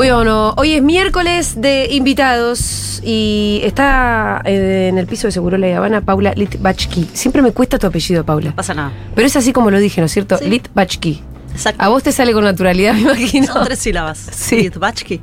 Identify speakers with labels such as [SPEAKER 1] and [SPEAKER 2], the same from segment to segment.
[SPEAKER 1] Bueno, hoy es miércoles de invitados y está eh, en el piso de Seguro La Habana Paula Litbachki. Siempre me cuesta tu apellido, Paula.
[SPEAKER 2] No pasa nada.
[SPEAKER 1] Pero es así como lo dije, ¿no es cierto?
[SPEAKER 2] Sí.
[SPEAKER 1] Litbachki.
[SPEAKER 2] Exacto.
[SPEAKER 1] A vos te sale con naturalidad, me imagino.
[SPEAKER 2] Son tres sílabas.
[SPEAKER 1] Sí.
[SPEAKER 2] Litvachki.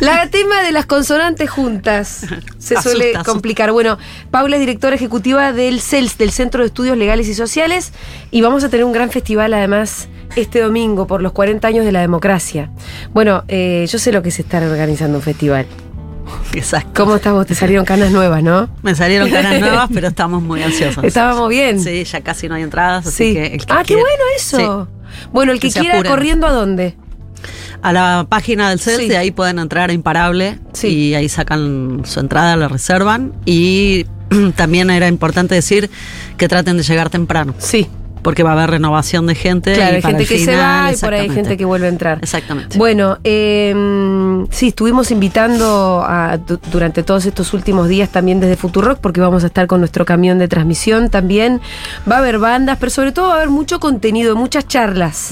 [SPEAKER 1] La tema de las consonantes juntas se
[SPEAKER 2] Asusta,
[SPEAKER 1] suele
[SPEAKER 2] asusta.
[SPEAKER 1] complicar. Bueno, Paula es directora ejecutiva del CELS, del Centro de Estudios Legales y Sociales, y vamos a tener un gran festival además este domingo por los 40 años de la democracia. Bueno, eh, yo sé lo que es estar organizando un festival.
[SPEAKER 2] Exacto.
[SPEAKER 1] ¿Cómo estás vos? Te salieron canas nuevas, ¿no?
[SPEAKER 2] Me salieron caras nuevas, pero estamos muy ansiosos.
[SPEAKER 1] Estábamos bien.
[SPEAKER 2] Sí, ya casi no hay entradas, así
[SPEAKER 1] Sí.
[SPEAKER 2] que el que
[SPEAKER 1] ah, qué bueno eso. Bueno, el que, quiera corriendo a dónde.
[SPEAKER 2] A la página del CELS,
[SPEAKER 1] Sí.
[SPEAKER 2] de ahí pueden entrar a Imparable
[SPEAKER 1] Sí.
[SPEAKER 2] y ahí sacan su entrada, la reservan. Y también era importante decir que traten de llegar temprano,
[SPEAKER 1] Sí.
[SPEAKER 2] Porque va a haber renovación de gente.
[SPEAKER 1] Claro,
[SPEAKER 2] y
[SPEAKER 1] hay
[SPEAKER 2] para
[SPEAKER 1] gente
[SPEAKER 2] el
[SPEAKER 1] que se va y por ahí hay gente que vuelve a entrar.
[SPEAKER 2] Exactamente.
[SPEAKER 1] Bueno, eh, sí, estuvimos invitando a- durante todos estos últimos días también desde Futurock, porque vamos a estar con nuestro camión de transmisión también. Va a haber bandas, pero sobre todo va a haber mucho contenido, muchas charlas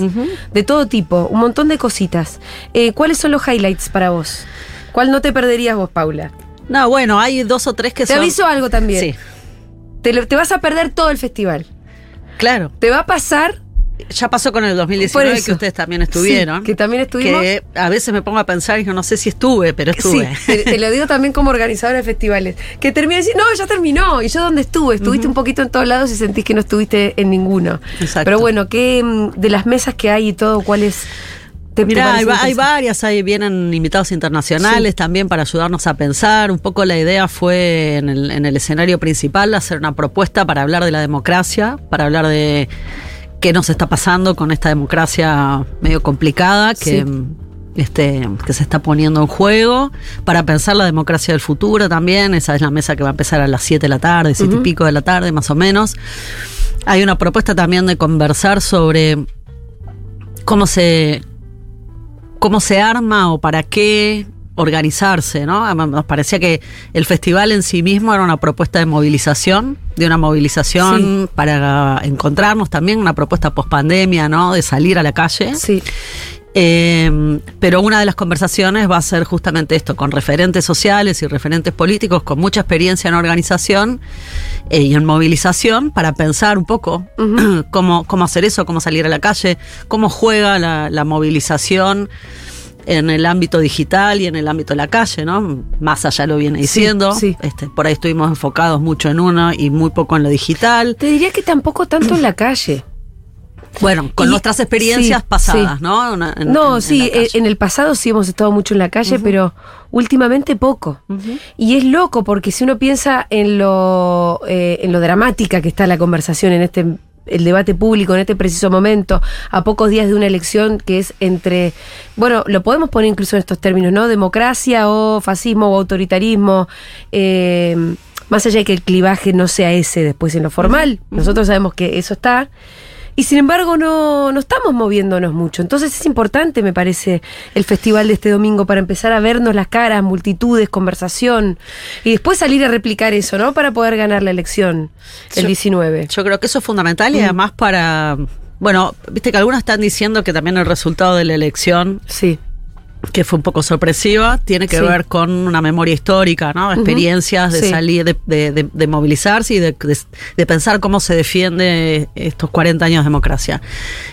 [SPEAKER 1] de todo tipo, un montón de cositas. Eh, ¿Cuáles son los highlights para vos? ¿Cuál no te perderías vos, Paula?
[SPEAKER 2] No, bueno, hay dos o tres que
[SPEAKER 1] Te
[SPEAKER 2] son.
[SPEAKER 1] aviso algo también.
[SPEAKER 2] Sí,
[SPEAKER 1] Te, te vas a perder todo el festival.
[SPEAKER 2] Claro.
[SPEAKER 1] Te va a pasar
[SPEAKER 2] Ya pasó con el
[SPEAKER 1] Por
[SPEAKER 2] 2019
[SPEAKER 1] eso.
[SPEAKER 2] que ustedes también estuvieron.
[SPEAKER 1] Sí, que también estuvimos.
[SPEAKER 2] Que a veces me pongo a pensar y yo no sé si estuve, pero estuve.
[SPEAKER 1] Sí, te, te lo digo también como organizadora de festivales. Que termina de decir, no, ya terminó. ¿Y yo dónde estuve? Estuviste un poquito en todos lados y sentís que no estuviste en ninguno.
[SPEAKER 2] Exacto.
[SPEAKER 1] Pero bueno, ¿qué mm, de las mesas que hay y todo, cuáles te
[SPEAKER 2] Mirá, hay, varias, ahí vienen invitados internacionales también para ayudarnos a pensar. Un poco la idea fue en el, en el escenario principal hacer una propuesta para hablar de la democracia, para hablar de qué nos está pasando con esta democracia medio complicada que,
[SPEAKER 1] Sí.
[SPEAKER 2] este, que se está poniendo en juego, para pensar la democracia del futuro también. Esa es la mesa que va a empezar a las 7 de la tarde, 7 y pico de la tarde más o menos. Hay una propuesta también de conversar sobre cómo se cómo se arma o para qué organizarse, ¿no? Nos parecía que el festival en sí mismo era una propuesta de movilización, de una movilización para encontrarnos también, una propuesta post pandemia, ¿no? De salir a la calle.
[SPEAKER 1] Sí,
[SPEAKER 2] Eh, pero una de las conversaciones va a ser justamente esto, con referentes sociales y referentes políticos con mucha experiencia en organización eh, y en movilización para pensar un poco cómo, cómo hacer eso, cómo salir a la calle, cómo juega la, la movilización en el ámbito digital y en el ámbito de la calle, ¿no? Más allá lo viene diciendo.
[SPEAKER 1] sí.
[SPEAKER 2] Este, por ahí estuvimos enfocados mucho en uno y muy poco en lo digital.
[SPEAKER 1] te diría que tampoco tanto en la calle.
[SPEAKER 2] Bueno, con
[SPEAKER 1] Y-
[SPEAKER 2] nuestras experiencias
[SPEAKER 1] sí,
[SPEAKER 2] pasadas,
[SPEAKER 1] sí.
[SPEAKER 2] ¿no? Una- en-
[SPEAKER 1] no,
[SPEAKER 2] en-
[SPEAKER 1] sí,
[SPEAKER 2] en
[SPEAKER 1] eh, en el pasado sí hemos estado mucho en la calle, pero últimamente poco. Y es loco porque si uno piensa en lo, eh, en lo dramática que está la conversación en este el debate público en este preciso momento, a pocos días de una elección que es entre, bueno, lo podemos poner incluso en estos términos, ¿no? Democracia o fascismo o autoritarismo, eh, más allá de que el clivaje no sea ese después en lo formal, nosotros sabemos que eso está, y sin embargo no, no estamos moviéndonos mucho. Entonces es importante, me parece, el festival de este domingo para empezar a vernos las caras, multitudes, conversación, y después salir a replicar eso, ¿no? Para poder ganar la elección el
[SPEAKER 2] Yo-
[SPEAKER 1] 19.
[SPEAKER 2] Yo creo que eso es fundamental y
[SPEAKER 1] Mm.
[SPEAKER 2] además para. Bueno, viste que algunos están diciendo que también el resultado de la elección,
[SPEAKER 1] Sí,
[SPEAKER 2] que fue un poco sorpresiva, tiene que
[SPEAKER 1] Sí.
[SPEAKER 2] ver con una memoria histórica, ¿no? Experiencias de
[SPEAKER 1] Sí.
[SPEAKER 2] salir, de, de- de- de movilizarse y de, de- de pensar cómo se defiende estos 40 años de democracia.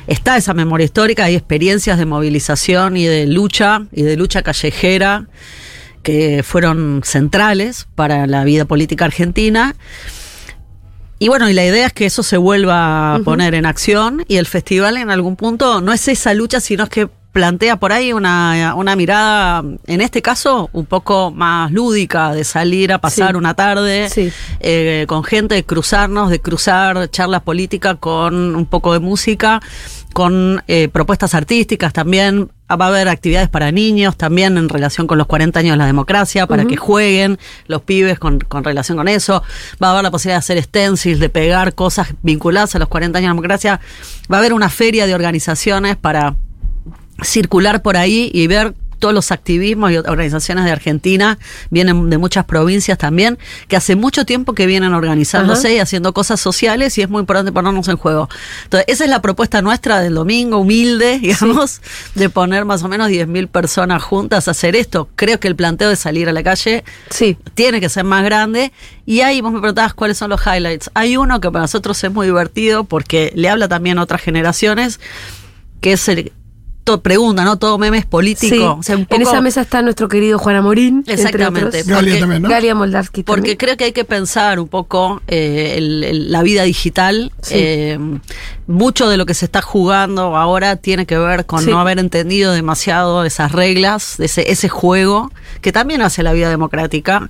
[SPEAKER 2] Está esa memoria histórica, hay experiencias de movilización y de lucha, y de lucha callejera que fueron centrales para la vida política argentina. Y bueno, y la idea es que eso se vuelva a poner en acción y el festival en algún punto no es esa lucha, sino es que plantea por ahí una, una mirada, en este caso, un poco más lúdica, de salir a pasar
[SPEAKER 1] Sí.
[SPEAKER 2] una tarde
[SPEAKER 1] Sí.
[SPEAKER 2] eh, con gente, de cruzarnos, de cruzar charlas políticas con un poco de música con eh, propuestas artísticas también. Va a haber actividades para niños también en relación con los 40 años de la democracia, para que jueguen los pibes con, con, relación con eso. Va a haber la posibilidad de hacer stencils, de pegar cosas vinculadas a los 40 años de la democracia. Va a haber una feria de organizaciones para circular por ahí y ver todos los activismos y organizaciones de Argentina, vienen de muchas provincias también, que hace mucho tiempo que vienen organizándose y haciendo cosas sociales y es muy importante ponernos en juego. Entonces, esa es la propuesta nuestra del domingo, humilde, digamos, de poner más o menos 10.000 personas juntas a hacer esto. Creo que el planteo de salir a la calle
[SPEAKER 1] Sí.
[SPEAKER 2] tiene que ser más grande. Y ahí vos me preguntabas cuáles son los highlights. Hay uno que para nosotros es muy divertido porque le habla también a otras generaciones, que es el, pregunta, ¿no? Todo meme es político.
[SPEAKER 1] Sí.
[SPEAKER 2] O sea, un
[SPEAKER 1] En esa mesa está nuestro querido Juan Amorín. entre
[SPEAKER 2] Exactamente.
[SPEAKER 1] otros.
[SPEAKER 3] Galia
[SPEAKER 2] porque-
[SPEAKER 3] también, ¿no?
[SPEAKER 1] Galia Moldavsky
[SPEAKER 2] Porque creo que hay que pensar un poco eh, el- el- la vida digital.
[SPEAKER 1] Sí.
[SPEAKER 2] Eh, mucho de lo que se está jugando ahora tiene que ver con
[SPEAKER 1] Sí.
[SPEAKER 2] no haber entendido demasiado esas reglas, ese, ese juego, que también hace la vida democrática.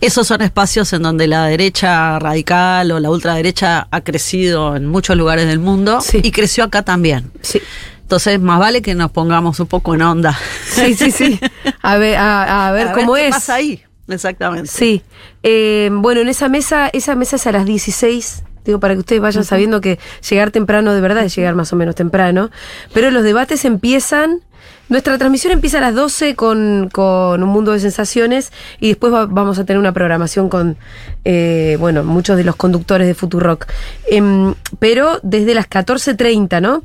[SPEAKER 2] Esos son espacios en donde la derecha radical o la ultraderecha ha crecido en muchos lugares del mundo
[SPEAKER 1] Sí.
[SPEAKER 2] y creció acá también.
[SPEAKER 1] Sí.
[SPEAKER 2] Entonces, más vale que nos pongamos un poco en onda.
[SPEAKER 1] Sí, sí, sí. A ver, a, a ver
[SPEAKER 2] A
[SPEAKER 1] cómo
[SPEAKER 2] qué
[SPEAKER 1] es.
[SPEAKER 2] pasa ahí. Exactamente.
[SPEAKER 1] Sí. Eh, bueno, en esa mesa, esa mesa es a las 16. Digo, para que ustedes vayan sabiendo que llegar temprano de verdad es llegar más o menos temprano. Pero los debates empiezan. Nuestra transmisión empieza a las 12 con, con un mundo de sensaciones y después va- vamos a tener una programación con, eh, bueno, muchos de los conductores de Futurock. Em, pero desde las 14.30, ¿no?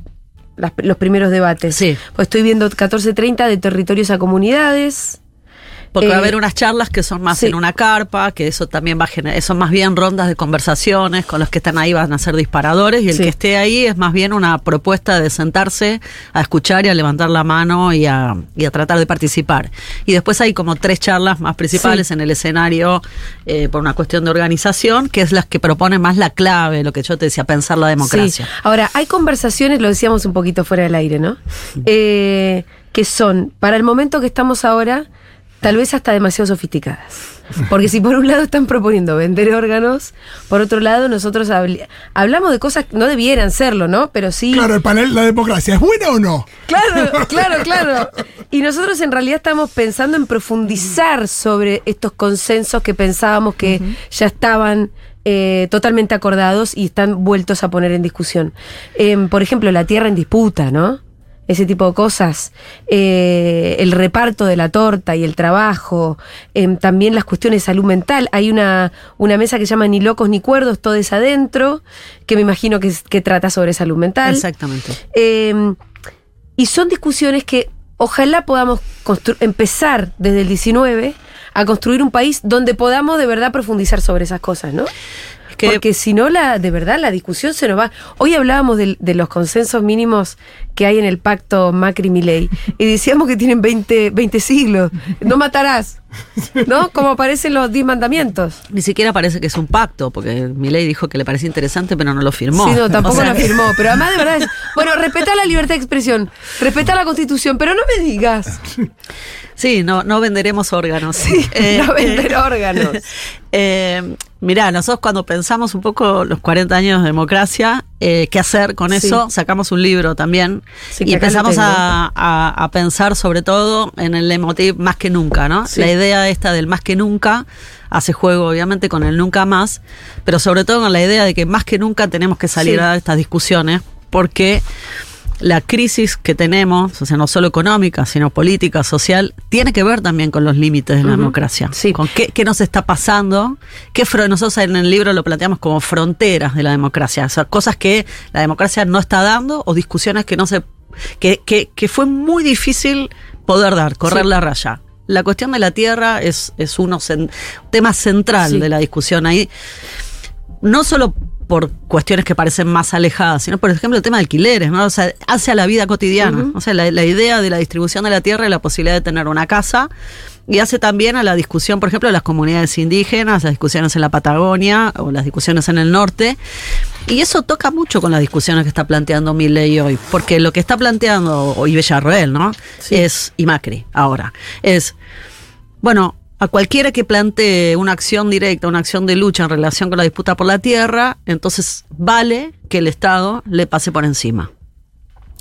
[SPEAKER 1] Las- los primeros debates.
[SPEAKER 2] Sí.
[SPEAKER 1] Pues estoy viendo 14.30 de territorios a comunidades.
[SPEAKER 2] Porque va a
[SPEAKER 1] Eh,
[SPEAKER 2] haber unas charlas que son más
[SPEAKER 1] sí.
[SPEAKER 2] en una carpa, que eso también va a generar, son más bien rondas de conversaciones, con los que están ahí van a ser disparadores, y el
[SPEAKER 1] Sí.
[SPEAKER 2] que esté ahí es más bien una propuesta de sentarse a escuchar y a levantar la mano y a, y a tratar de participar. Y después hay como tres charlas más principales
[SPEAKER 1] Sí.
[SPEAKER 2] en el escenario eh, por una cuestión de organización, que es las que proponen más la clave, lo que yo te decía, pensar la democracia.
[SPEAKER 1] Ahora, hay conversaciones, lo decíamos un poquito fuera del aire, ¿no? Eh, que son, para el momento que estamos ahora, tal vez hasta demasiado sofisticadas. Porque si por un lado están proponiendo vender órganos, por otro lado nosotros habl- hablamos de cosas que no debieran serlo, ¿no? Pero sí...
[SPEAKER 3] Claro, el panel, la democracia, ¿es buena o no?
[SPEAKER 1] Claro, claro, claro. Y nosotros en realidad estamos pensando en profundizar sobre estos consensos que pensábamos que ya estaban eh, totalmente acordados y están vueltos a poner en discusión. Em, por ejemplo, la tierra en disputa, ¿no? Ese tipo de cosas, Eh, el reparto de la torta y el trabajo, em, también las cuestiones de salud mental. Hay una, una mesa que se llama Ni locos ni cuerdos, todo es adentro, que me imagino que, que trata sobre salud mental.
[SPEAKER 2] Exactamente.
[SPEAKER 1] Eh, y son discusiones que ojalá podamos empezar desde el 19 a construir un país donde podamos de verdad profundizar sobre esas cosas, ¿no? Porque si no, la, de verdad, la discusión se nos va. Hoy hablábamos de, los consensos mínimos que hay en el pacto Macri-Milei y decíamos que tienen 20, 20 siglos. No matarás, ¿no? Como aparecen los 10 mandamientos.
[SPEAKER 2] Ni siquiera parece que es un pacto, porque Milei dijo que le parecía interesante, pero no lo firmó.
[SPEAKER 1] Sí, no, tampoco
[SPEAKER 2] O sea,
[SPEAKER 1] lo firmó. Pero además, de verdad, es, bueno, respeta la libertad de expresión, respeta la constitución, pero no me digas.
[SPEAKER 2] Sí, no, no venderemos órganos.
[SPEAKER 1] Sí, no vender órganos.
[SPEAKER 2] Eh, mirá, nosotros cuando pensamos un poco los 40 años de democracia, eh, qué hacer con
[SPEAKER 1] Sí.
[SPEAKER 2] eso, sacamos un libro también
[SPEAKER 1] Sí,
[SPEAKER 2] y empezamos a, a- a pensar sobre todo en el emotiv más que nunca, ¿no?
[SPEAKER 1] Sí.
[SPEAKER 2] La idea esta del más que nunca hace juego obviamente con el nunca más, pero sobre todo con la idea de que más que nunca tenemos que salir
[SPEAKER 1] Sí.
[SPEAKER 2] a estas discusiones porque la crisis que tenemos, o sea, no solo económica, sino política, social, tiene que ver también con los límites de la democracia.
[SPEAKER 1] Sí.
[SPEAKER 2] Con qué, qué nos está pasando, qué nosotros en el libro lo planteamos como fronteras de la democracia, o sea, cosas que la democracia no está dando o discusiones que no se que, que, que fue muy difícil poder dar, correr
[SPEAKER 1] Sí.
[SPEAKER 2] la raya. La cuestión de la tierra es, es uno cen- tema central
[SPEAKER 1] Sí.
[SPEAKER 2] de la discusión ahí no solo por cuestiones que parecen más alejadas, sino por ejemplo el tema de alquileres, ¿no? O sea, hace a la vida cotidiana. O sea, la, la idea de la distribución de la tierra y la posibilidad de tener una casa. Y hace también a la discusión, por ejemplo, de las comunidades indígenas, las discusiones en la Patagonia o las discusiones en el norte. Y eso toca mucho con las discusiones que está planteando Milley hoy, porque lo que está planteando hoy Villarroel, ¿no?
[SPEAKER 1] Sí.
[SPEAKER 2] Es, y Macri ahora, es, bueno, a cualquiera que plantee una acción directa, una acción de lucha en relación con la disputa por la tierra, entonces vale que el Estado le pase por encima.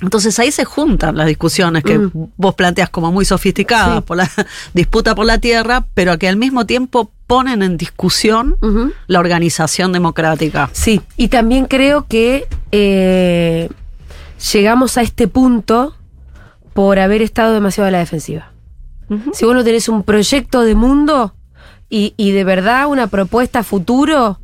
[SPEAKER 2] Entonces ahí se juntan las discusiones que vos planteas como muy sofisticadas por la disputa por la tierra, pero que al mismo tiempo ponen en discusión la organización democrática.
[SPEAKER 1] Sí, y también creo que eh, llegamos a este punto por haber estado demasiado a la defensiva. Si vos no tenés un proyecto de mundo y, y de verdad una propuesta a futuro,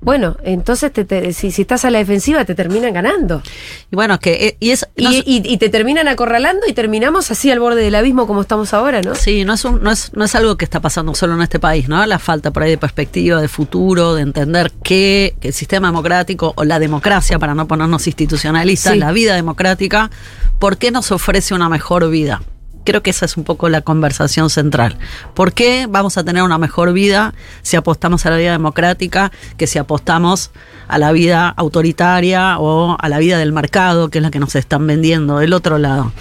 [SPEAKER 1] bueno, entonces te, te- si, si estás a la defensiva te terminan ganando.
[SPEAKER 2] Y bueno, que eh, y es
[SPEAKER 1] Y,
[SPEAKER 2] no es-
[SPEAKER 1] y- y te terminan acorralando y terminamos así al borde del abismo como estamos ahora, ¿no?
[SPEAKER 2] Sí, no es, un- no, es, no es algo que está pasando solo en este país, ¿no? La falta por ahí de perspectiva, de futuro, de entender que, que el sistema democrático o la democracia, para no ponernos institucionalistas,
[SPEAKER 1] Sí.
[SPEAKER 2] la vida democrática, ¿por qué nos ofrece una mejor vida? Creo que esa es un poco la conversación central. ¿Por qué vamos a tener una mejor vida si apostamos a la vida democrática que si apostamos a la vida autoritaria o a la vida del mercado, que es la que nos están vendiendo del otro lado?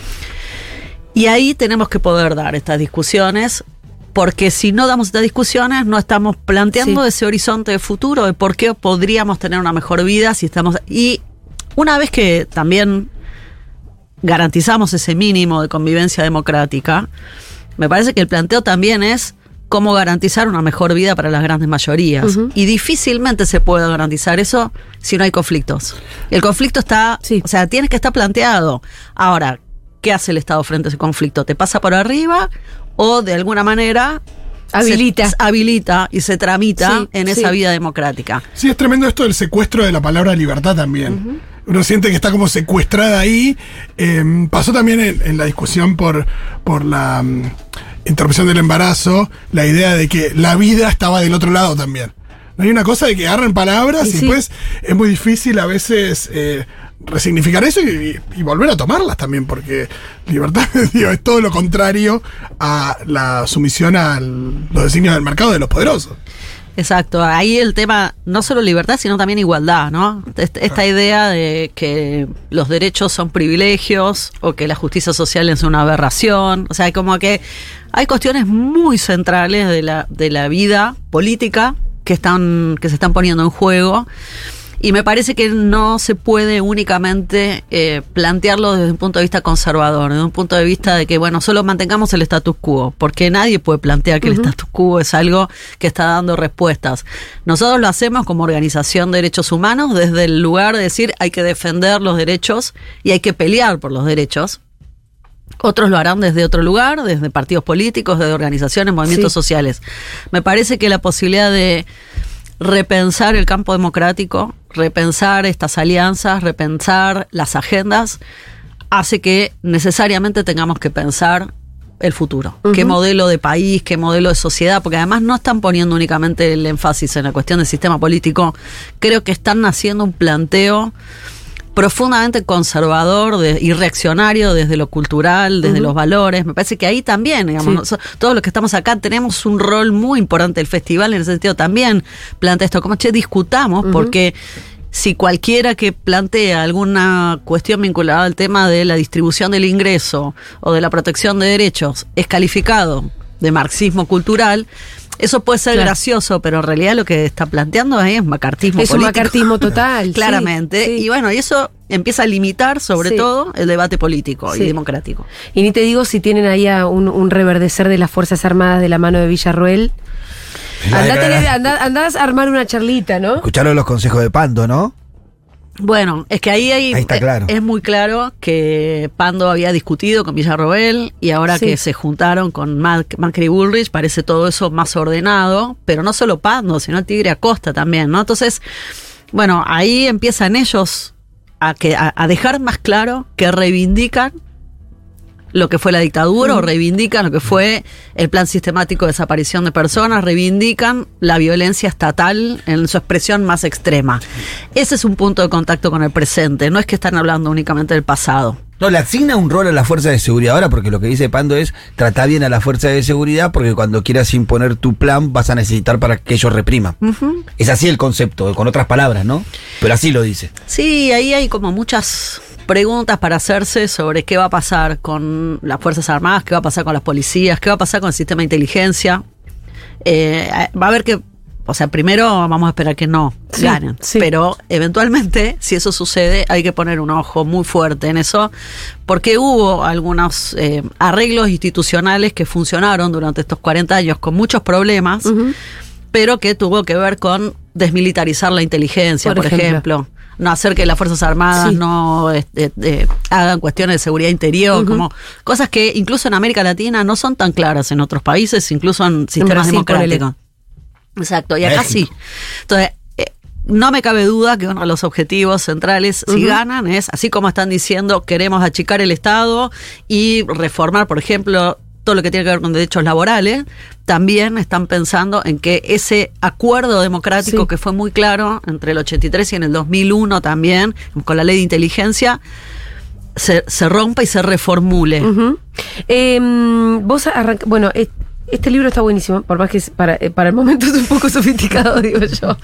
[SPEAKER 2] Y ahí tenemos que poder dar estas discusiones, porque si no damos estas discusiones, no estamos planteando
[SPEAKER 1] Sí.
[SPEAKER 2] ese horizonte de futuro de por qué podríamos tener una mejor vida si estamos. Y una vez que también garantizamos ese mínimo de convivencia democrática, me parece que el planteo también es cómo garantizar una mejor vida para las grandes mayorías. Y difícilmente se puede garantizar eso si no hay conflictos. El conflicto está,
[SPEAKER 1] Sí.
[SPEAKER 2] o sea, tienes que estar planteado. Ahora, ¿qué hace el Estado frente a ese conflicto? ¿Te pasa por arriba o de alguna manera
[SPEAKER 1] Habilita.
[SPEAKER 2] se- habilita y se tramita
[SPEAKER 1] Sí,
[SPEAKER 2] en
[SPEAKER 1] sí.
[SPEAKER 2] esa vida democrática?
[SPEAKER 3] Sí, es tremendo esto del secuestro de la palabra libertad también. Uno siente que está como secuestrada ahí. Eh, pasó también en, en la discusión por, por la mm, interrupción del embarazo, la idea de que la vida estaba del otro lado también. No hay una cosa de que agarran palabras
[SPEAKER 1] Y
[SPEAKER 3] y,
[SPEAKER 1] sí.
[SPEAKER 3] después es muy difícil a veces eh, resignificar eso y, y- y volver a tomarlas también, porque libertad digo, es todo lo contrario a la sumisión a los designios del mercado de los poderosos.
[SPEAKER 2] Exacto, ahí el tema no solo libertad, sino también igualdad, ¿no? Est- Esta idea de que los derechos son privilegios o que la justicia social es una aberración, o sea, como que hay cuestiones muy centrales de la, de la vida política que están que se están poniendo en juego y me parece que no se puede únicamente eh, plantearlo desde un punto de vista conservador, desde un punto de vista de que, bueno, solo mantengamos el status quo, porque nadie puede plantear que el status quo es algo que está dando respuestas. Nosotros lo hacemos como organización de derechos humanos desde el lugar de decir hay que defender los derechos y hay que pelear por los derechos. Otros lo harán desde otro lugar, desde partidos políticos, desde organizaciones, movimientos
[SPEAKER 1] Sí.
[SPEAKER 2] sociales. Me parece que la posibilidad de repensar el campo democrático, repensar estas alianzas, repensar las agendas, hace que necesariamente tengamos que pensar el futuro. ¿Qué modelo de país, qué modelo de sociedad? Porque además no están poniendo únicamente el énfasis en la cuestión del sistema político, creo que están haciendo un planteo profundamente conservador de- y reaccionario desde lo cultural, desde los valores. Me parece que ahí también, digamos,
[SPEAKER 1] Sí.
[SPEAKER 2] noso- todos los que estamos acá tenemos un rol muy importante. El festival en ese sentido también plantea esto, como che, discutamos, porque si cualquiera que plantea alguna cuestión vinculada al tema de la distribución del ingreso o de la protección de derechos es calificado de marxismo cultural, eso puede ser
[SPEAKER 1] Claro.
[SPEAKER 2] gracioso, pero en realidad lo que está planteando ahí es macartismo
[SPEAKER 1] Es un
[SPEAKER 2] político.
[SPEAKER 1] macartismo total.
[SPEAKER 2] Claramente.
[SPEAKER 1] sí.
[SPEAKER 2] Y bueno, y eso empieza a limitar sobre
[SPEAKER 1] Sí.
[SPEAKER 2] todo el debate político
[SPEAKER 1] Sí.
[SPEAKER 2] y democrático.
[SPEAKER 1] Y ni te digo si tienen ahí a un, un reverdecer de las Fuerzas Armadas de la mano de Villarroel. Andá- andás a armar una charlita, ¿no?
[SPEAKER 4] Escucharon los consejos de Pando, ¿no?
[SPEAKER 2] Bueno, es que ahí, hay-
[SPEAKER 4] Ahí está
[SPEAKER 2] eh,
[SPEAKER 4] claro.
[SPEAKER 2] es muy claro que Pando había discutido con Villarroel y ahora
[SPEAKER 1] Sí.
[SPEAKER 2] que se juntaron con Mac- Macri Bullrich parece todo eso más ordenado, pero no solo Pando, sino el Tigre Acosta también, ¿no? Entonces, bueno, ahí empiezan ellos a, que, a, a dejar más claro que reivindican lo que fue la dictadura o reivindican lo que fue el plan sistemático de desaparición de personas, reivindican la violencia estatal en su expresión más extrema. Ese es un punto de contacto con el presente, no es que están hablando únicamente del pasado.
[SPEAKER 4] No, le asigna un rol a la fuerza de seguridad ahora, porque lo que dice Pando es trata bien a la fuerza de seguridad, porque cuando quieras imponer tu plan vas a necesitar para que ellos repriman. Es así el concepto, con otras palabras, ¿no? Pero así lo dice.
[SPEAKER 2] Sí, ahí hay como muchas preguntas para hacerse sobre qué va a pasar con las Fuerzas Armadas, qué va a pasar con las policías, qué va a pasar con el sistema de inteligencia. Eh, va a haber que o sea, primero vamos a esperar que no
[SPEAKER 1] Sí,
[SPEAKER 2] ganen.
[SPEAKER 1] sí.
[SPEAKER 2] Pero eventualmente, si eso sucede, hay que poner un ojo muy fuerte en eso, porque hubo algunos eh, arreglos institucionales que funcionaron durante estos 40 años con muchos problemas, pero que tuvo que ver con desmilitarizar la inteligencia,
[SPEAKER 1] Por
[SPEAKER 2] por,
[SPEAKER 1] ejemplo.
[SPEAKER 2] ejemplo. No hacer que las Fuerzas Armadas
[SPEAKER 1] Sí.
[SPEAKER 2] no este, eh, hagan cuestiones de seguridad interior, como cosas que incluso en América Latina no son tan claras en otros países, incluso en sistemas
[SPEAKER 1] Brasil,
[SPEAKER 2] democráticos. Exacto, y acá
[SPEAKER 4] México.
[SPEAKER 2] sí. Entonces, eh, no me cabe duda que uno de los objetivos centrales, si ganan, es, así como están diciendo, queremos achicar el Estado y reformar, por ejemplo, todo lo que tiene que ver con derechos laborales, también están pensando en que ese acuerdo democrático
[SPEAKER 1] Sí.
[SPEAKER 2] que fue muy claro entre el 83 y en el 2001 también, con la ley de inteligencia, se, se rompa y se reformule.
[SPEAKER 1] Ujú. Em, vos bueno, es- este libro está buenísimo, por más que es para, eh, para el momento es un poco sofisticado, digo yo.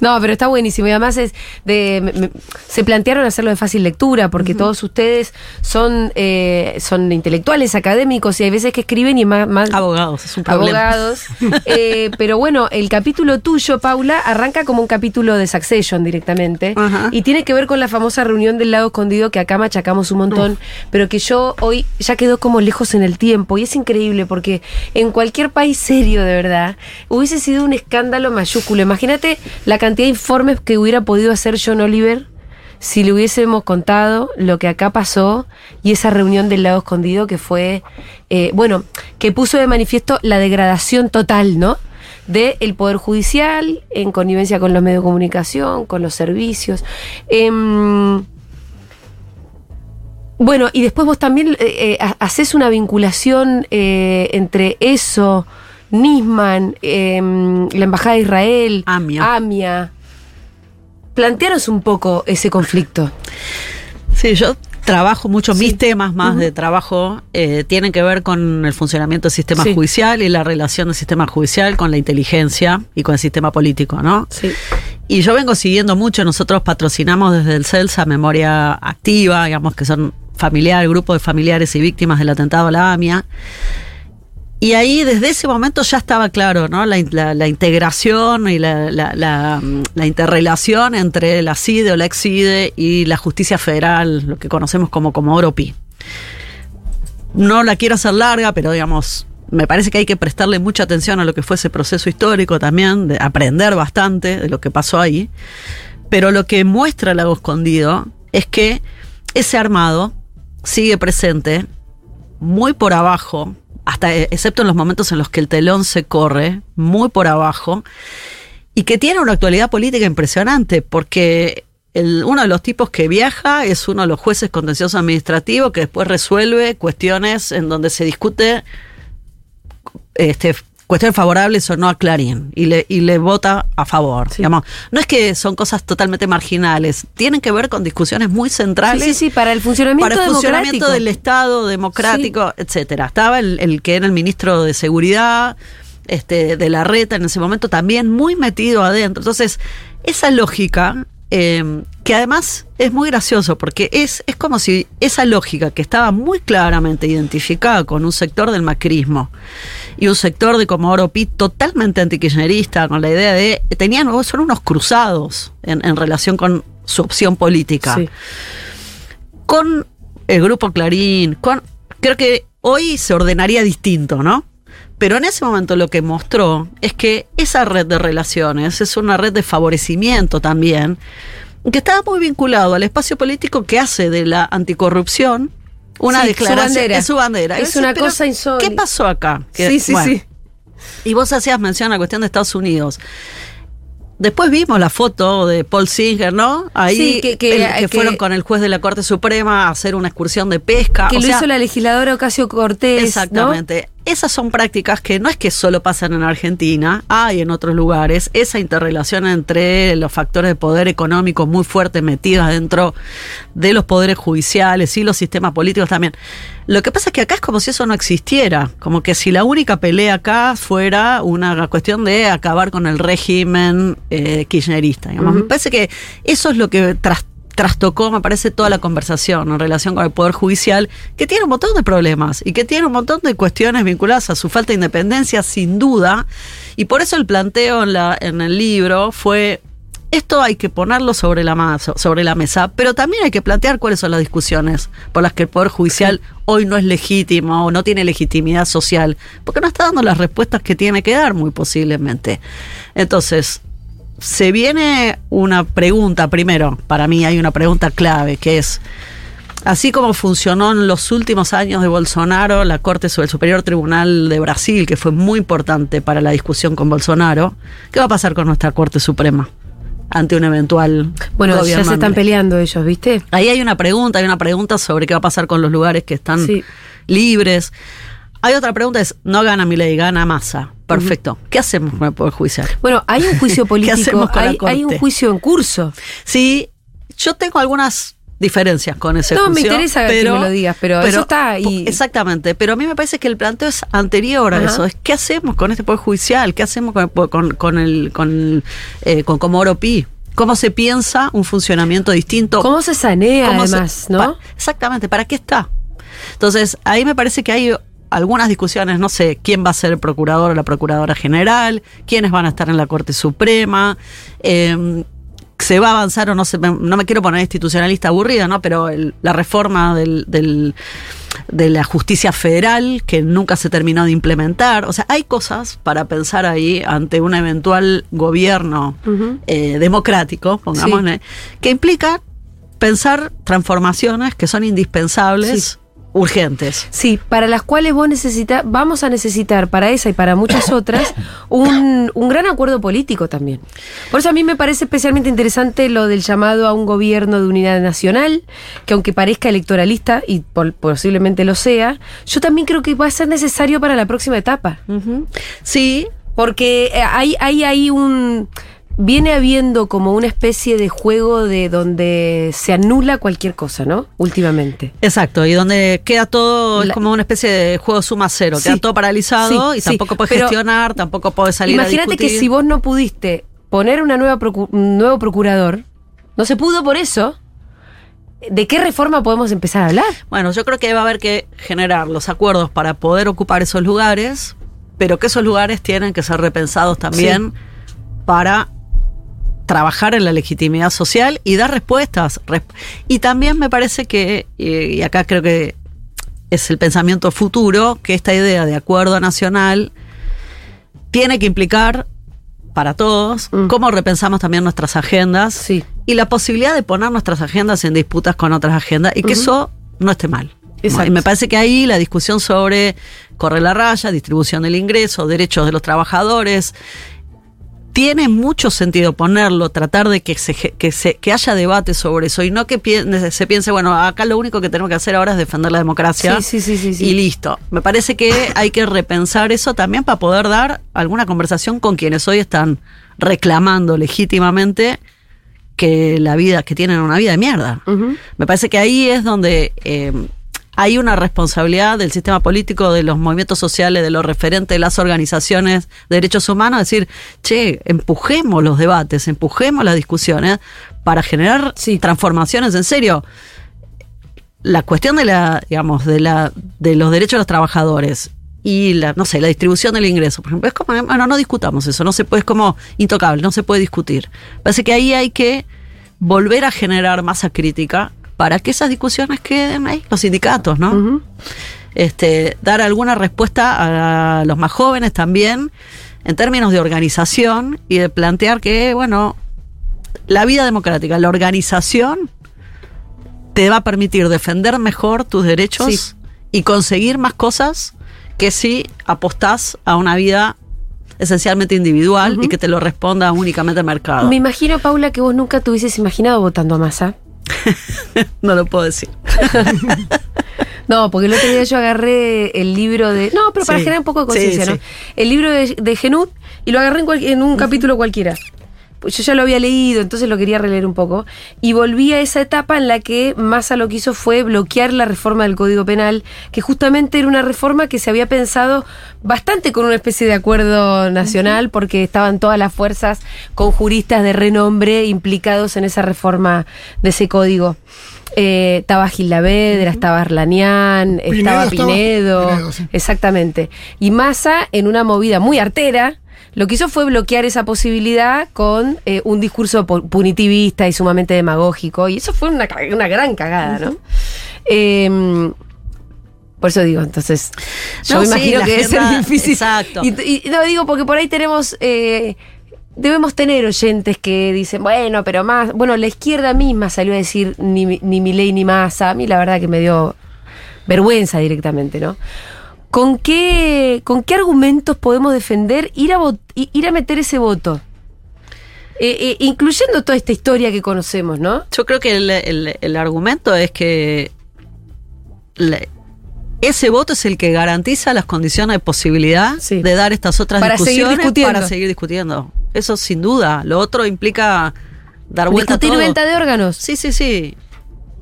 [SPEAKER 1] No, pero está buenísimo. Y además es de. me- me- se plantearon hacerlo de fácil lectura, porque todos ustedes son, eh, son intelectuales, académicos, y hay veces que escriben y más. más
[SPEAKER 2] Abogados, es un problema.
[SPEAKER 1] abogados. Eh, pero bueno, el capítulo tuyo, Paula, arranca como un capítulo de Succession directamente. Y tiene que ver con la famosa reunión del lado escondido que acá machacamos un montón, pero que yo hoy ya quedó como lejos en el tiempo. Y es increíble porque en cualquier país serio, de verdad, hubiese sido un escándalo mayúsculo. Imagínate la cantidad de informes que hubiera podido hacer John Oliver si le hubiésemos contado lo que acá pasó y esa reunión del lado escondido que fue, eh, bueno, que puso de manifiesto la degradación total, ¿no? del Poder Judicial, en connivencia con los medios de comunicación, con los servicios. Em, bueno, y después vos también eh, eh, ha- haces una vinculación eh, entre eso, Nisman, em, la Embajada de Israel,
[SPEAKER 2] AMIA.
[SPEAKER 1] AMIA. Plantearos un poco ese conflicto.
[SPEAKER 2] Sí, yo trabajo mucho,
[SPEAKER 1] Sí.
[SPEAKER 2] mis temas más de trabajo eh, tienen que ver con el funcionamiento del sistema
[SPEAKER 1] Sí.
[SPEAKER 2] judicial y la relación del sistema judicial con la inteligencia y con el sistema político, ¿no?
[SPEAKER 1] Sí.
[SPEAKER 2] Y yo vengo siguiendo mucho, nosotros patrocinamos desde el CELSA Memoria Activa, digamos que son familiar, grupo de familiares y víctimas del atentado a la AMIA. Y ahí desde ese momento ya estaba claro, ¿no? La, in- la- la integración y mm, la interrelación entre la CIDE o la ex-CIDE y la justicia federal, lo que conocemos como Comodoro Pi. No la quiero hacer larga, pero digamos, me parece que hay que prestarle mucha atención a lo que fue ese proceso histórico también, de aprender bastante de lo que pasó ahí. Pero lo que muestra el lago escondido es que ese armado sigue presente muy por abajo, hasta eh, excepto en los momentos en los que el telón se corre, muy por abajo, y que tiene una actualidad política impresionante, porque uno de los tipos que viaja es uno de los jueces contenciosos administrativos que después resuelve cuestiones en donde se discute este, cuestiones favorables o no a Clarín y le, y le vota a favor. Digamos, no es que son cosas totalmente marginales, tienen que ver con discusiones muy
[SPEAKER 1] Sí,
[SPEAKER 2] centrales
[SPEAKER 1] sí, sí, para el funcionamiento
[SPEAKER 2] para el funcionamiento del Estado democrático, etcétera. Estaba el, el que era el ministro de Seguridad, este, de la reta en ese momento también muy metido adentro. Entonces, esa lógica, eh, que además es muy gracioso, porque es, es como si esa lógica que estaba muy claramente identificada con un sector del macrismo y un sector de Comodoro Pi totalmente antikirchnerista, con la idea de, tenían, son unos cruzados en, en relación con su opción política
[SPEAKER 1] Sí.
[SPEAKER 2] con el grupo Clarín, con creo que hoy se ordenaría distinto, ¿no? Pero en ese momento lo que mostró es que esa red de relaciones es una red de favorecimiento también, que estaba muy vinculado al espacio político que hace de la anticorrupción una
[SPEAKER 1] Sí, su
[SPEAKER 2] declaración.
[SPEAKER 1] bandera.
[SPEAKER 2] Es su bandera.
[SPEAKER 1] Es una cosa insólita.
[SPEAKER 2] ¿Qué pasó acá? Que-
[SPEAKER 1] Sí, sí,
[SPEAKER 2] bueno,
[SPEAKER 1] sí.
[SPEAKER 2] y vos hacías mención a la cuestión de Estados Unidos. Después vimos la foto de Paul Singer, ¿no? Ahí
[SPEAKER 1] Sí, que- que-
[SPEAKER 2] el- que
[SPEAKER 1] que-
[SPEAKER 2] fueron con el juez de la Corte Suprema a hacer una excursión de pesca.
[SPEAKER 1] Que
[SPEAKER 2] o
[SPEAKER 1] lo
[SPEAKER 2] sea,
[SPEAKER 1] hizo la legisladora Ocasio Cortés.
[SPEAKER 2] Exactamente. Esas son prácticas que no es que solo pasan en Argentina, hay en otros lugares. Esa interrelación entre los factores de poder económico muy fuertes metidos dentro de los poderes judiciales y los sistemas políticos también. Lo que pasa es que acá es como si eso no existiera, como que si la única pelea acá fuera una cuestión de acabar con el régimen eh, kirchnerista. digamos. Me parece que eso es lo que tras- trastocó, me parece, toda la conversación en relación con el Poder Judicial, que tiene un montón de problemas y que tiene un montón de cuestiones vinculadas a su falta de independencia, sin duda. Y por eso el planteo en, la, en el libro fue esto hay que ponerlo sobre la, sobre la mesa, pero también hay que plantear cuáles son las discusiones por las que el Poder Judicial hoy no es legítimo o no tiene legitimidad social, porque no está dando las respuestas que tiene que dar, muy posiblemente. Entonces, se viene una pregunta primero, para mí hay una pregunta clave, que es, así como funcionó en los últimos años de Bolsonaro la Corte el Superior Tribunal de Brasil, que fue muy importante para la discusión con Bolsonaro, ¿qué va a pasar con nuestra Corte Suprema? ante un eventual
[SPEAKER 1] Bueno, ya se están peleando ellos, ¿viste?
[SPEAKER 2] Ahí hay una pregunta, hay una pregunta sobre qué va a pasar con los lugares que están
[SPEAKER 1] Sí.
[SPEAKER 2] libres. Hay otra pregunta, es, no gana mi ley, gana masa. Perfecto. ¿Qué hacemos con el Poder Judicial?
[SPEAKER 1] Bueno, hay un juicio político, hay, hay un juicio en curso.
[SPEAKER 2] Sí, yo tengo algunas diferencias con ese
[SPEAKER 1] No, me
[SPEAKER 2] juicio.
[SPEAKER 1] interesa que me lo digas, pero eso está ahí.
[SPEAKER 2] Exactamente, pero a mí me parece que el planteo es anterior a
[SPEAKER 1] Ajá.
[SPEAKER 2] eso. Es qué hacemos con este poder judicial, qué hacemos con, con, con el con, eh, con Comodoro Pi. ¿Cómo se piensa un funcionamiento distinto?
[SPEAKER 1] ¿Cómo se sanea,
[SPEAKER 2] ¿Cómo se-
[SPEAKER 1] además, no?
[SPEAKER 2] pa- exactamente, ¿para qué está? Entonces, ahí me parece que hay algunas discusiones, no sé, quién va a ser el procurador o la procuradora general, quiénes van a estar en la Corte Suprema, eh, se va a avanzar o no se, no me quiero poner institucionalista aburrida, ¿no? Pero el- la reforma del, del- de la justicia federal que nunca se terminó de implementar. O sea, hay cosas para pensar ahí ante un eventual gobierno eh, democrático, pongámosle, que implica pensar transformaciones que son indispensables, urgentes.
[SPEAKER 1] Sí, para las cuales vos necesitas, vamos a necesitar para esa y para muchas otras un, un gran acuerdo político también. Por eso a mí me parece especialmente interesante lo del llamado a un gobierno de unidad nacional, que aunque parezca electoralista y posiblemente lo sea, yo también creo que va a ser necesario para la próxima etapa.
[SPEAKER 2] Sí,
[SPEAKER 1] Porque eh, hay, hay ahí un. Viene habiendo como una especie de juego de donde se anula cualquier cosa, ¿no? Últimamente.
[SPEAKER 2] exacto, y donde queda todo,
[SPEAKER 1] La-
[SPEAKER 2] es como una especie de juego suma cero,
[SPEAKER 1] Sí.
[SPEAKER 2] queda todo paralizado
[SPEAKER 1] Sí,
[SPEAKER 2] y
[SPEAKER 1] sí,
[SPEAKER 2] tampoco puedes
[SPEAKER 1] pero
[SPEAKER 2] gestionar, tampoco puedes salir a
[SPEAKER 1] Imagínate que si vos no pudiste poner una nueva procu- un nuevo procurador, no se pudo por eso. ¿De qué reforma podemos empezar a hablar?
[SPEAKER 2] Bueno, yo creo que va a haber que generar los acuerdos para poder ocupar esos lugares, pero que esos lugares tienen que ser repensados también para trabajar en la legitimidad social y dar respuestas. Res- Y también me parece que, y acá creo que es el pensamiento futuro, que esta idea de acuerdo nacional tiene que implicar para todos
[SPEAKER 1] Mm.
[SPEAKER 2] cómo repensamos también nuestras agendas
[SPEAKER 1] Sí.
[SPEAKER 2] y la posibilidad de poner nuestras agendas en disputas con otras agendas y que eso no esté mal.
[SPEAKER 1] Exacto.
[SPEAKER 2] Y me parece que ahí la discusión sobre corre la raya, distribución del ingreso, derechos de los trabajadores, tiene mucho sentido ponerlo, tratar de que, se, que, se, que haya debate sobre eso y no que se piense, bueno, acá lo único que tenemos que hacer ahora es defender la democracia
[SPEAKER 1] Sí, sí, sí, sí, sí.
[SPEAKER 2] y listo. Me parece que hay que repensar eso también para poder dar alguna conversación con quienes hoy están reclamando legítimamente que la vida, que tienen una vida de mierda. Me parece que ahí es donde eh, hay una responsabilidad del sistema político, de los movimientos sociales, de los referentes, de las organizaciones de derechos humanos, decir, che, empujemos los debates, empujemos las discusiones para generar
[SPEAKER 1] Sí.
[SPEAKER 2] transformaciones en serio. La cuestión de la, digamos, de la, de los derechos de los trabajadores y la, no sé, la distribución del ingreso, por ejemplo, es como, bueno, no discutamos eso, no se puede, es como intocable, no se puede discutir. Parece que ahí hay que volver a generar masa crítica para que esas discusiones queden ahí, los sindicatos, ¿no? Este, dar alguna respuesta a los más jóvenes también, en términos de organización y de plantear que, bueno, la vida democrática, la organización te va a permitir defender mejor tus derechos
[SPEAKER 1] Sí.
[SPEAKER 2] y conseguir más cosas que si apostás a una vida esencialmente individual y que te lo responda únicamente el mercado.
[SPEAKER 1] Me imagino, Paula, que vos nunca te hubieses imaginado votando a Massa.
[SPEAKER 2] no lo puedo decir.
[SPEAKER 1] No, porque el otro día yo agarré el libro de. No, pero para
[SPEAKER 2] Sí.
[SPEAKER 1] generar un poco de conciencia,
[SPEAKER 2] sí.
[SPEAKER 1] ¿no? El libro de, de Genut y lo agarré en, cual- en un capítulo cualquiera. Pues yo ya lo había leído, entonces lo quería releer un poco, y volví a esa etapa en la que Massa lo que hizo fue bloquear la reforma del Código Penal, que justamente era una reforma que se había pensado bastante con una especie de acuerdo nacional, porque estaban todas las fuerzas con juristas de renombre implicados en esa reforma de ese código. Eh, estaba Gil Lavedra, estaba Arlanián, estaba. Pinedo,
[SPEAKER 3] Pinedo, sí.
[SPEAKER 1] exactamente. Y Massa, en una movida muy artera, lo que hizo fue bloquear esa posibilidad con eh, un discurso pu- punitivista y sumamente demagógico. Y eso fue una, una gran cagada, ¿no? Eh, por eso digo, entonces, yo
[SPEAKER 2] No,
[SPEAKER 1] me imagino que debe ser
[SPEAKER 2] agenda-
[SPEAKER 1] difícil.
[SPEAKER 2] exacto.
[SPEAKER 1] Y, y no digo porque por ahí tenemos, eh, debemos tener oyentes que dicen, bueno, pero más, bueno, la izquierda misma salió a decir ni, ni Milei ni Massa. A mí la verdad que me dio vergüenza directamente, ¿no? ¿Con qué, ¿Con qué argumentos podemos defender ir a, ir a meter ese voto? Eh, eh, incluyendo toda esta historia que conocemos, ¿no?
[SPEAKER 2] Yo creo que el, el- el argumento es que la- ese voto es el que garantiza las condiciones de posibilidad
[SPEAKER 1] Sí.
[SPEAKER 2] de dar estas otras
[SPEAKER 1] Para seguir
[SPEAKER 2] discusiones
[SPEAKER 1] discutiendo.
[SPEAKER 2] para seguir discutiendo. Eso sin duda. Lo otro implica dar vuelta
[SPEAKER 1] Discutir
[SPEAKER 2] a todo.
[SPEAKER 1] venta de órganos.
[SPEAKER 2] Sí, sí, sí.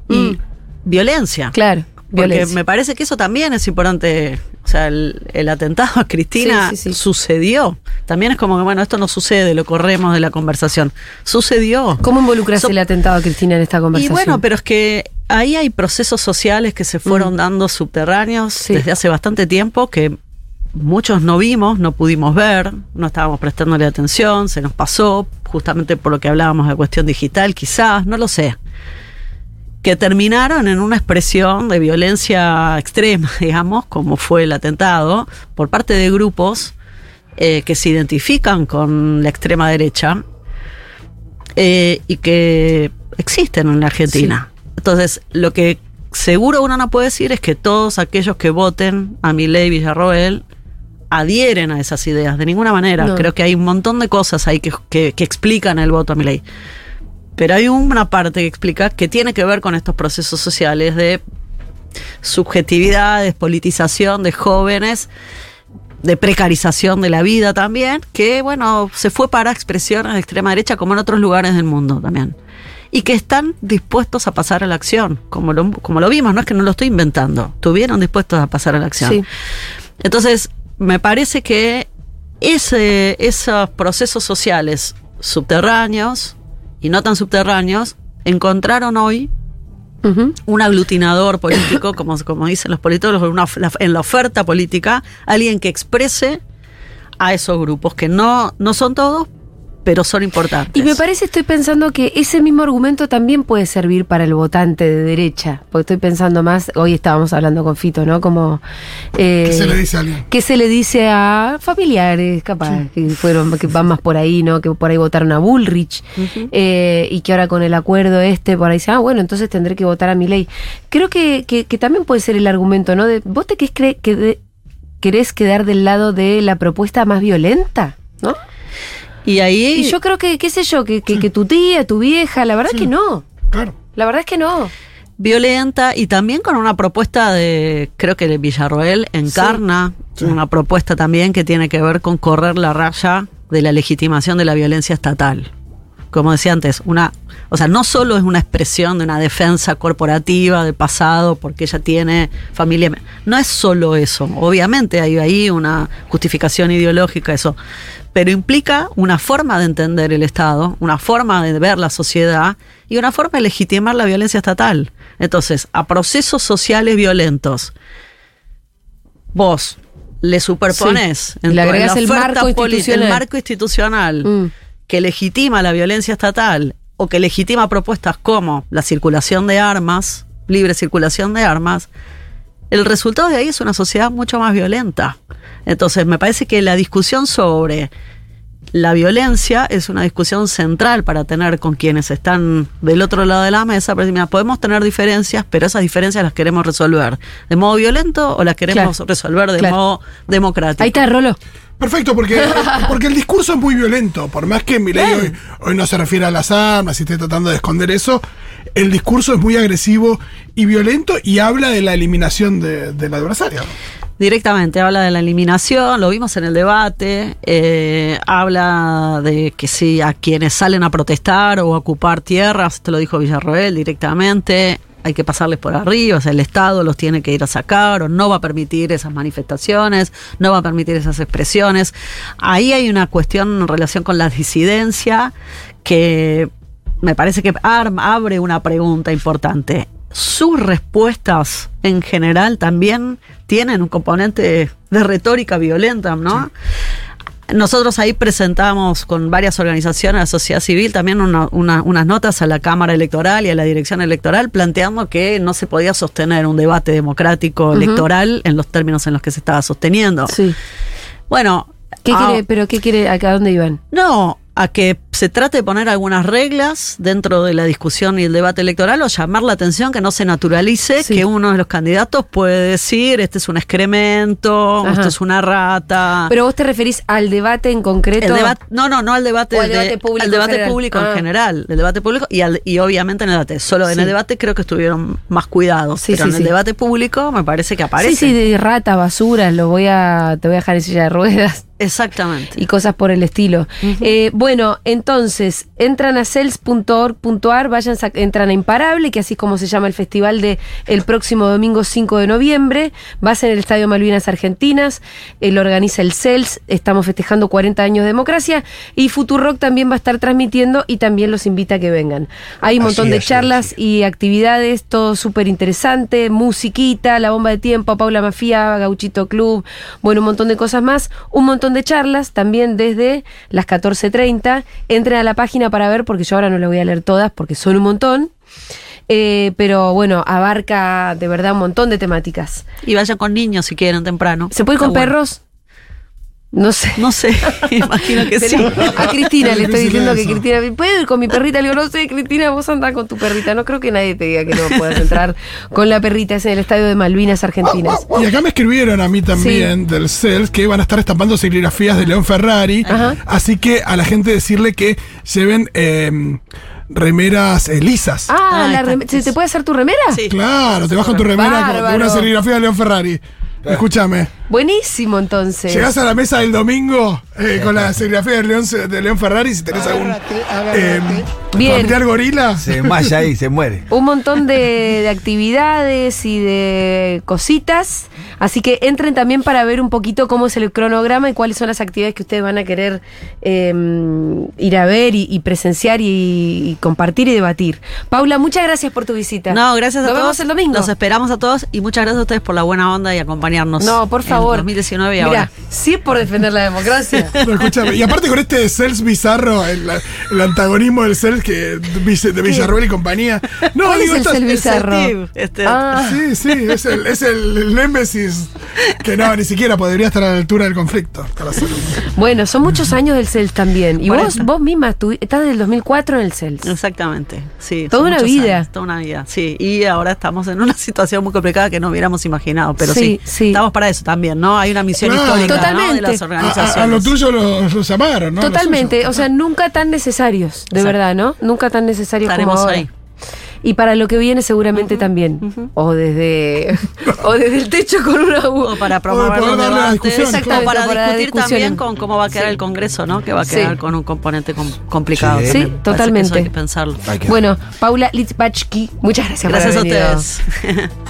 [SPEAKER 2] Y
[SPEAKER 1] Mm.
[SPEAKER 2] violencia.
[SPEAKER 1] Claro,
[SPEAKER 2] Porque
[SPEAKER 1] violencia.
[SPEAKER 2] me parece que eso también es importante. O sea, el, el atentado a Cristina
[SPEAKER 1] Sí, sí, sí.
[SPEAKER 2] sucedió. También es como que, bueno, esto no sucede, lo corremos de la conversación. Sucedió.
[SPEAKER 1] ¿Cómo involucras
[SPEAKER 2] So-
[SPEAKER 1] el atentado a Cristina en esta
[SPEAKER 2] Y
[SPEAKER 1] conversación?
[SPEAKER 2] bueno, pero es que ahí hay procesos sociales que se fueron dando subterráneos desde hace bastante tiempo que muchos no vimos, no pudimos ver, no estábamos prestándole atención, se nos pasó, justamente por lo que hablábamos de cuestión digital, quizás, no lo sé. Que terminaron en una expresión de violencia extrema, digamos, como fue el atentado, por parte de grupos eh, que se identifican con la extrema derecha eh, y que existen en la Argentina. Entonces, lo que seguro uno no puede decir es que todos aquellos que voten a Milei Villarroel adhieren a esas ideas, de ninguna manera.
[SPEAKER 1] No.
[SPEAKER 2] Creo que hay un montón de cosas ahí que, que- que explican el voto a Milei. Pero hay una parte que explica que tiene que ver con estos procesos sociales de subjetividad, despolitización de jóvenes, de precarización de la vida también, que bueno, se fue para expresiones de extrema derecha como en otros lugares del mundo también. Y que están dispuestos a pasar a la acción, como lo, como lo vimos, no es que no lo estoy inventando, estuvieron dispuestos a pasar a la acción.
[SPEAKER 1] Sí.
[SPEAKER 2] Entonces, me parece que ese, esos procesos sociales subterráneos y no tan subterráneos encontraron hoy un aglutinador político, como, como dicen los politólogos, una- la- en la oferta política, alguien que exprese a esos grupos, que no, no son todos, pero son importantes.
[SPEAKER 1] Y me parece, estoy pensando que ese mismo argumento también puede servir para el votante de derecha. Porque estoy pensando más, hoy estábamos hablando con Fito, ¿no? Como. eh,
[SPEAKER 3] ¿Qué se le dice a alguien?
[SPEAKER 1] ¿Qué se le dice a familiares, capaz, que fueron, que van más por ahí, ¿no? Que por ahí votaron a Bullrich, eh, y que ahora con el acuerdo este, por ahí dicen, ah, bueno, entonces tendré que votar a mi ley. Creo que, que, que también puede ser el argumento, ¿no? De, ¿Vos te querés, cre- que de- querés quedar del lado de la propuesta más violenta? ¿No?
[SPEAKER 2] Y ahí
[SPEAKER 1] Y yo creo que, qué sé yo, que, que, que tu tía, tu vieja, la verdad que no.
[SPEAKER 3] Claro.
[SPEAKER 1] La verdad es que no.
[SPEAKER 2] violenta y también con una propuesta de, creo que de Villarroel encarna
[SPEAKER 3] Sí.
[SPEAKER 2] una propuesta también que tiene que ver con correr la raya de la legitimación de la violencia estatal. Como decía antes, una, o sea, no solo es una expresión de una defensa corporativa del pasado porque ella tiene familia, no es solo eso, obviamente hay ahí una justificación ideológica eso, pero implica una forma de entender el Estado, una forma de ver la sociedad y una forma de legitimar la violencia estatal. Entonces, a procesos sociales violentos, vos le superpones
[SPEAKER 1] Sí. Le
[SPEAKER 2] la
[SPEAKER 1] el marco
[SPEAKER 2] poli-
[SPEAKER 1] institucional.
[SPEAKER 2] el marco institucional
[SPEAKER 1] Mm.
[SPEAKER 2] Que legitima la violencia estatal o que legitima propuestas como la circulación de armas, libre circulación de armas, el resultado de ahí es una sociedad mucho más violenta. Entonces, me parece que la discusión sobre la violencia es una discusión central para tener con quienes están del otro lado de la mesa. Pero, mira, podemos tener diferencias, pero esas diferencias las queremos resolver de modo violento o las queremos
[SPEAKER 1] Claro.
[SPEAKER 2] resolver de
[SPEAKER 1] Claro.
[SPEAKER 2] modo democrático.
[SPEAKER 1] Ahí está, Rolo.
[SPEAKER 3] Perfecto, porque, porque el discurso es muy violento. Por más que Milei hoy, hoy no se refiere a las armas y esté tratando de esconder eso, el discurso es muy agresivo y violento y habla de la eliminación de- del adversario.
[SPEAKER 2] Directamente habla de la eliminación, lo vimos en el debate, eh, habla de que si a quienes salen a protestar o a ocupar tierras, esto lo dijo Villarroel directamente, hay que pasarles por arriba, o sea, el Estado los tiene que ir a sacar o no va a permitir esas manifestaciones, no va a permitir esas expresiones. Ahí hay una cuestión en relación con la disidencia que me parece que abre una pregunta importante. Sus respuestas en general también tienen un componente de retórica violenta, ¿no? Nosotros ahí presentamos con varias organizaciones de la sociedad civil también una- una- unas notas a la Cámara Electoral y a la Dirección Electoral planteando que no se podía sostener un debate democrático electoral en los términos en los que se estaba sosteniendo.
[SPEAKER 1] Sí.
[SPEAKER 2] Bueno,
[SPEAKER 1] ¿Qué
[SPEAKER 2] ah,
[SPEAKER 1] quiere, pero qué quiere, acá dónde iban?
[SPEAKER 2] no, a que se trate de poner algunas reglas dentro de la discusión y el debate electoral o llamar la atención que no se naturalice
[SPEAKER 1] Sí.
[SPEAKER 2] que uno de los candidatos puede decir este es un excremento,
[SPEAKER 1] Ajá.
[SPEAKER 2] esto es una rata.
[SPEAKER 1] Pero vos te referís al debate en concreto.
[SPEAKER 2] el debate, no, no, no al debate,
[SPEAKER 1] al
[SPEAKER 2] de-
[SPEAKER 1] debate público
[SPEAKER 2] al
[SPEAKER 1] en
[SPEAKER 2] debate
[SPEAKER 1] general.
[SPEAKER 2] público
[SPEAKER 1] Ah.
[SPEAKER 2] en general, el debate público y, al- y obviamente en el debate. Solo en el debate creo que estuvieron más cuidados,
[SPEAKER 1] Sí,
[SPEAKER 2] pero en el debate público me parece que aparece.
[SPEAKER 1] Sí, sí, de rata, basura, lo voy a, te voy a dejar en silla de ruedas
[SPEAKER 2] Exactamente.
[SPEAKER 1] y cosas por el estilo. Eh, bueno, entonces, entran a cels.org.ar, vayan, entran a Imparable, que así es como se llama el festival de el próximo domingo 5 de noviembre, va a ser en el Estadio Malvinas Argentinas, eh, lo organiza el CELS, estamos festejando 40 años de democracia, y Futurock también va a estar transmitiendo y también los invita a que vengan. Hay un
[SPEAKER 4] Así
[SPEAKER 1] montón de
[SPEAKER 4] es,
[SPEAKER 1] charlas
[SPEAKER 4] sí.
[SPEAKER 1] y actividades, todo súper interesante, musiquita, la bomba de tiempo, Paula Mafia, Gauchito Club, bueno, un montón de cosas más, un montón de charlas también desde las 14.30. Entren a la página para ver, porque yo ahora no las voy a leer todas, porque son un montón. Eh, pero bueno, abarca de verdad un montón de temáticas.
[SPEAKER 2] Y vayan con niños si quieren temprano.
[SPEAKER 1] ¿Se puede ir con
[SPEAKER 2] bueno.
[SPEAKER 1] perros? No sé.
[SPEAKER 2] No sé, imagino que sí.
[SPEAKER 1] A Cristina le estoy diciendo que. Cristina, ¿puedo ir con mi perrita? Le digo, no sé, Cristina, vos andás con tu perrita. No creo que nadie te diga que no puedas entrar con la perrita. Es en el estadio de Malvinas Argentinas.
[SPEAKER 3] Y acá me escribieron a mí también del CELS que van a estar estampando serigrafías de León Ferrari.
[SPEAKER 1] Ajá.
[SPEAKER 3] Así que a la gente decirle que lleven eh, remeras eh, lisas.
[SPEAKER 1] Ah,
[SPEAKER 2] Ah,
[SPEAKER 1] la rem- ¿se te puede hacer tu remera?
[SPEAKER 2] Sí.
[SPEAKER 3] Claro, te vas con tu remera con- una serigrafía de León Ferrari. Escúchame.
[SPEAKER 1] Buenísimo, entonces.
[SPEAKER 3] Llegás a la mesa del domingo eh, con la serigrafía de León, de León Ferrari si tenés algún eh,
[SPEAKER 1] Bien.
[SPEAKER 3] familiar gorila.
[SPEAKER 4] Se desmaya ahí, se muere.
[SPEAKER 1] Un montón de, de actividades y de cositas. Así que entren también para ver un poquito cómo es el cronograma y cuáles son las actividades que ustedes van a querer eh, ir a ver y, y presenciar y, y compartir y debatir. Paula, muchas gracias por tu visita.
[SPEAKER 2] No, gracias a
[SPEAKER 1] Nos
[SPEAKER 2] todos.
[SPEAKER 1] vemos el domingo.
[SPEAKER 2] Los esperamos a todos y muchas gracias a ustedes por la buena onda y acompañarnos.
[SPEAKER 1] No, por
[SPEAKER 2] en
[SPEAKER 1] favor.
[SPEAKER 2] 2019 y
[SPEAKER 1] Mira,
[SPEAKER 2] ahora.
[SPEAKER 1] sí es por defender la democracia.
[SPEAKER 3] No, escúchame. Y aparte con este CELS bizarro, el, el antagonismo del CELS que, de, Villarroel y compañía. No,
[SPEAKER 1] ¿Cuál
[SPEAKER 3] digo,
[SPEAKER 1] es el CELS
[SPEAKER 2] El
[SPEAKER 1] bizarro?
[SPEAKER 2] Celtiv, este,
[SPEAKER 1] Ah.
[SPEAKER 3] Sí, sí, es el, es el, el némesis que no, ni siquiera podría estar a la altura del conflicto. para.
[SPEAKER 1] Bueno, son muchos años del CELS también. Y
[SPEAKER 2] Por
[SPEAKER 1] vos,
[SPEAKER 2] eso.
[SPEAKER 1] vos misma estu- estás desde el 2004 en el CELS.
[SPEAKER 2] Exactamente, sí.
[SPEAKER 1] Toda una vida.
[SPEAKER 2] años, toda una vida, sí. Y ahora estamos en una situación muy complicada que no hubiéramos imaginado, pero
[SPEAKER 1] Sí,
[SPEAKER 2] sí,
[SPEAKER 1] sí.
[SPEAKER 2] estamos para eso también, ¿no? Hay una misión
[SPEAKER 3] Claro.
[SPEAKER 2] histórica ¿no? de
[SPEAKER 1] Totalmente.
[SPEAKER 2] las
[SPEAKER 3] A,
[SPEAKER 2] organizaciones.
[SPEAKER 3] a- a lo tuyo lo, lo llamaron, ¿no?
[SPEAKER 1] Totalmente, o sea, nunca tan necesarios, de
[SPEAKER 2] Exacto.
[SPEAKER 1] verdad, ¿no? Nunca tan necesarios
[SPEAKER 2] Estaremos
[SPEAKER 1] como ahora.
[SPEAKER 2] ahí.
[SPEAKER 1] Y para lo que viene seguramente también. O desde o desde el techo con una U.
[SPEAKER 2] O para
[SPEAKER 3] O
[SPEAKER 2] promover los
[SPEAKER 3] la
[SPEAKER 2] o para
[SPEAKER 1] Para la
[SPEAKER 2] discutir
[SPEAKER 1] discusión.
[SPEAKER 2] también con cómo va a quedar
[SPEAKER 1] Sí.
[SPEAKER 2] el Congreso, ¿no? Que va a
[SPEAKER 1] Sí.
[SPEAKER 2] quedar con un componente com- complicado.
[SPEAKER 4] Sí.
[SPEAKER 2] Que
[SPEAKER 1] totalmente.
[SPEAKER 2] eso hay que pensarlo.
[SPEAKER 4] Hay que-
[SPEAKER 1] Bueno, Paula Litzbachki, muchas gracias,
[SPEAKER 2] Gracias a
[SPEAKER 1] por haber venido.
[SPEAKER 2] ustedes.